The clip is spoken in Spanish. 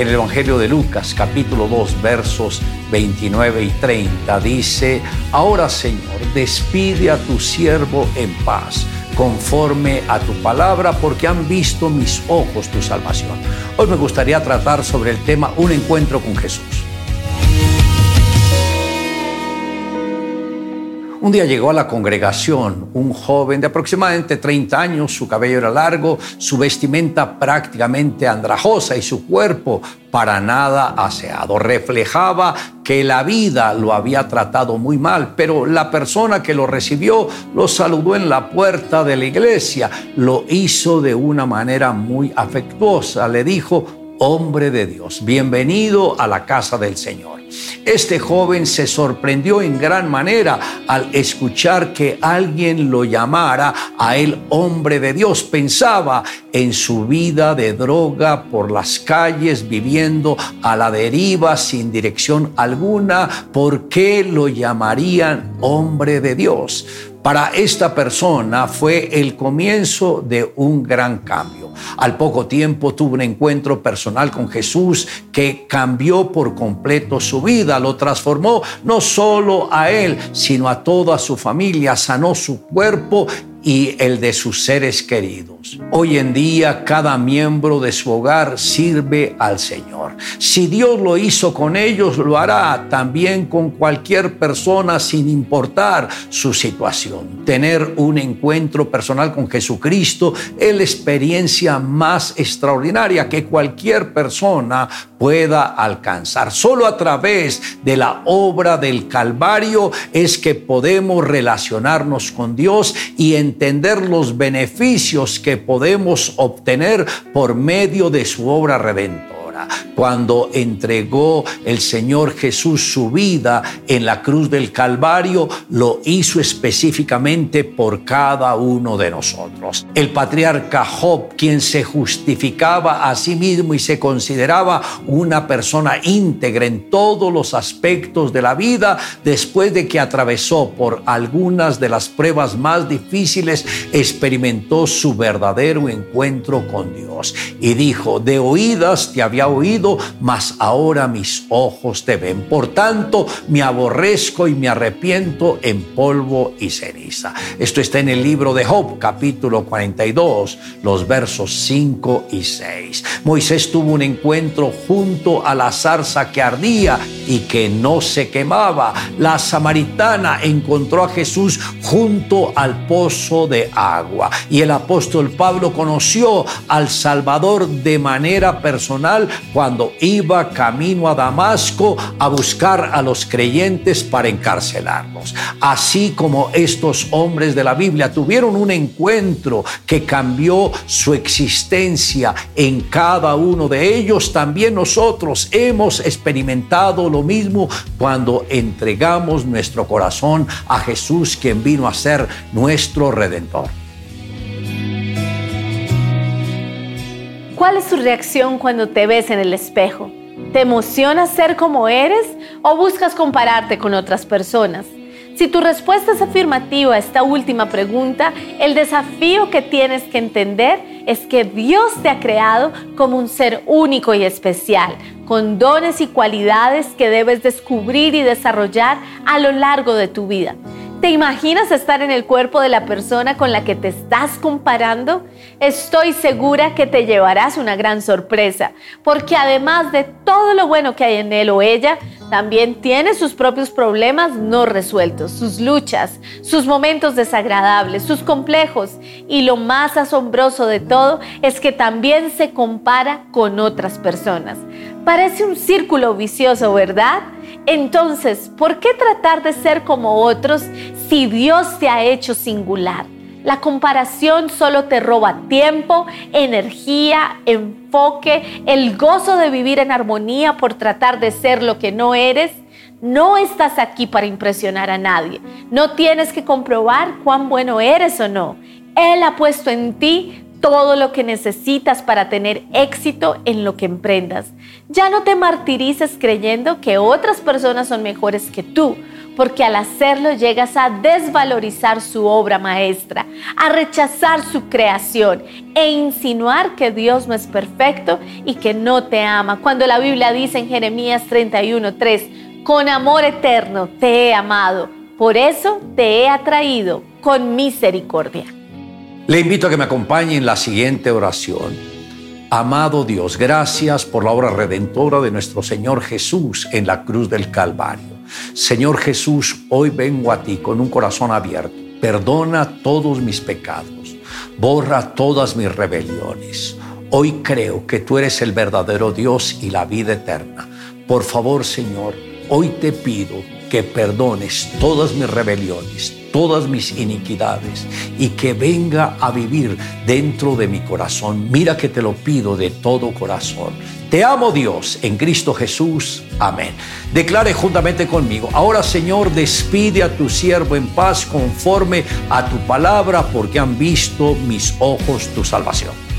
En el Evangelio de Lucas, capítulo 2, versos 29 y 30, dice, Ahora Señor, despide a tu siervo en paz conforme a tu palabra, porque han visto mis ojos tu salvación. Hoy me gustaría tratar sobre el tema Un encuentro con Jesús. Un día llegó a la congregación un joven de aproximadamente 30 años, su cabello era largo, su vestimenta prácticamente andrajosa y su cuerpo para nada aseado. Reflejaba que la vida lo había tratado muy mal, pero la persona que lo recibió lo saludó en la puerta de la iglesia, lo hizo de una manera muy afectuosa, le dijo, hombre de Dios, bienvenido a la casa del Señor. Este joven se sorprendió en gran manera al escuchar que alguien lo llamara a él hombre de Dios. Pensaba en su vida de droga por las calles, viviendo a la deriva sin dirección alguna. ¿Por qué lo llamarían hombre de Dios? Para esta persona fue el comienzo de un gran cambio. Al poco tiempo tuvo un encuentro personal con Jesús que cambió por completo su vida, lo transformó no solo a él, sino a toda su familia, sanó su cuerpo y el de sus seres queridos. Hoy en día cada miembro de su hogar sirve al Señor. Si Dios lo hizo con ellos, lo hará también con cualquier persona sin importar su situación. Tener un encuentro personal con Jesucristo es la experiencia más extraordinaria que cualquier persona pueda alcanzar. Solo a través de la obra del Calvario es que podemos relacionarnos con Dios y entender los beneficios que podemos obtener por medio de su obra redentora cuando entregó el Señor Jesús su vida en la cruz del Calvario, lo hizo específicamente por cada uno de nosotros. El patriarca Job, quien se justificaba a sí mismo y se consideraba una persona íntegra en todos los aspectos de la vida, después de que atravesó por algunas de las pruebas más difíciles, experimentó su verdadero encuentro con Dios y dijo, de oídas te había oído, mas ahora mis ojos te ven. Por tanto, me aborrezco y me arrepiento en polvo y ceniza. Esto está en el libro de Job, capítulo 42, los versos 5 y 6. Moisés tuvo un encuentro junto a la zarza que ardía y que no se quemaba. La samaritana encontró a Jesús junto al pozo de agua. Y el apóstol Pablo conoció al Salvador de manera personal cuando iba camino a Damasco a buscar a los creyentes para encarcelarlos. Así como estos hombres de la Biblia tuvieron un encuentro que cambió su existencia en cada uno de ellos, también nosotros hemos experimentado mismo cuando entregamos nuestro corazón a Jesús, quien vino a ser nuestro redentor. ¿Cuál es tu reacción cuando te ves en el espejo? ¿Te emociona ser como eres o buscas compararte con otras personas? Si tu respuesta es afirmativa a esta última pregunta, el desafío que tienes que entender es que Dios te ha creado como un ser único y especial, con dones y cualidades que debes descubrir y desarrollar a lo largo de tu vida. ¿Te imaginas estar en el cuerpo de la persona con la que te estás comparando? Estoy segura que te llevarás una gran sorpresa, porque además de todo lo bueno que hay en él o ella, también tiene sus propios problemas no resueltos, sus luchas, sus momentos desagradables, sus complejos. Y lo más asombroso de todo es que también se compara con otras personas. Parece un círculo vicioso, ¿verdad? Entonces, ¿por qué tratar de ser como otros si Dios te ha hecho singular? La comparación solo te roba tiempo, energía, enfoque, el gozo de vivir en armonía por tratar de ser lo que no eres. No estás aquí para impresionar a nadie. No tienes que comprobar cuán bueno eres o no. Él ha puesto en ti todo lo que necesitas para tener éxito en lo que emprendas. Ya no te martirices creyendo que otras personas son mejores que tú, porque al hacerlo llegas a desvalorizar su obra maestra, a rechazar su creación e insinuar que Dios no es perfecto y que no te ama. Cuando la Biblia dice en Jeremías 31:3, con amor eterno te he amado, por eso te he atraído con misericordia. Le invito a que me acompañe en la siguiente oración. Amado Dios, gracias por la obra redentora de nuestro Señor Jesús en la cruz del Calvario. Señor Jesús, hoy vengo a ti con un corazón abierto. Perdona todos mis pecados. Borra todas mis rebeliones. Hoy creo que tú eres el verdadero Dios y la vida eterna. Por favor, Señor, hoy te pido que perdones todas mis rebeliones, todas mis iniquidades y que venga a vivir dentro de mi corazón. Mira que te lo pido de todo corazón. Te amo Dios en Cristo Jesús. Amén. Declare juntamente conmigo. Ahora Señor, despide a tu siervo en paz conforme a tu palabra porque han visto mis ojos tu salvación.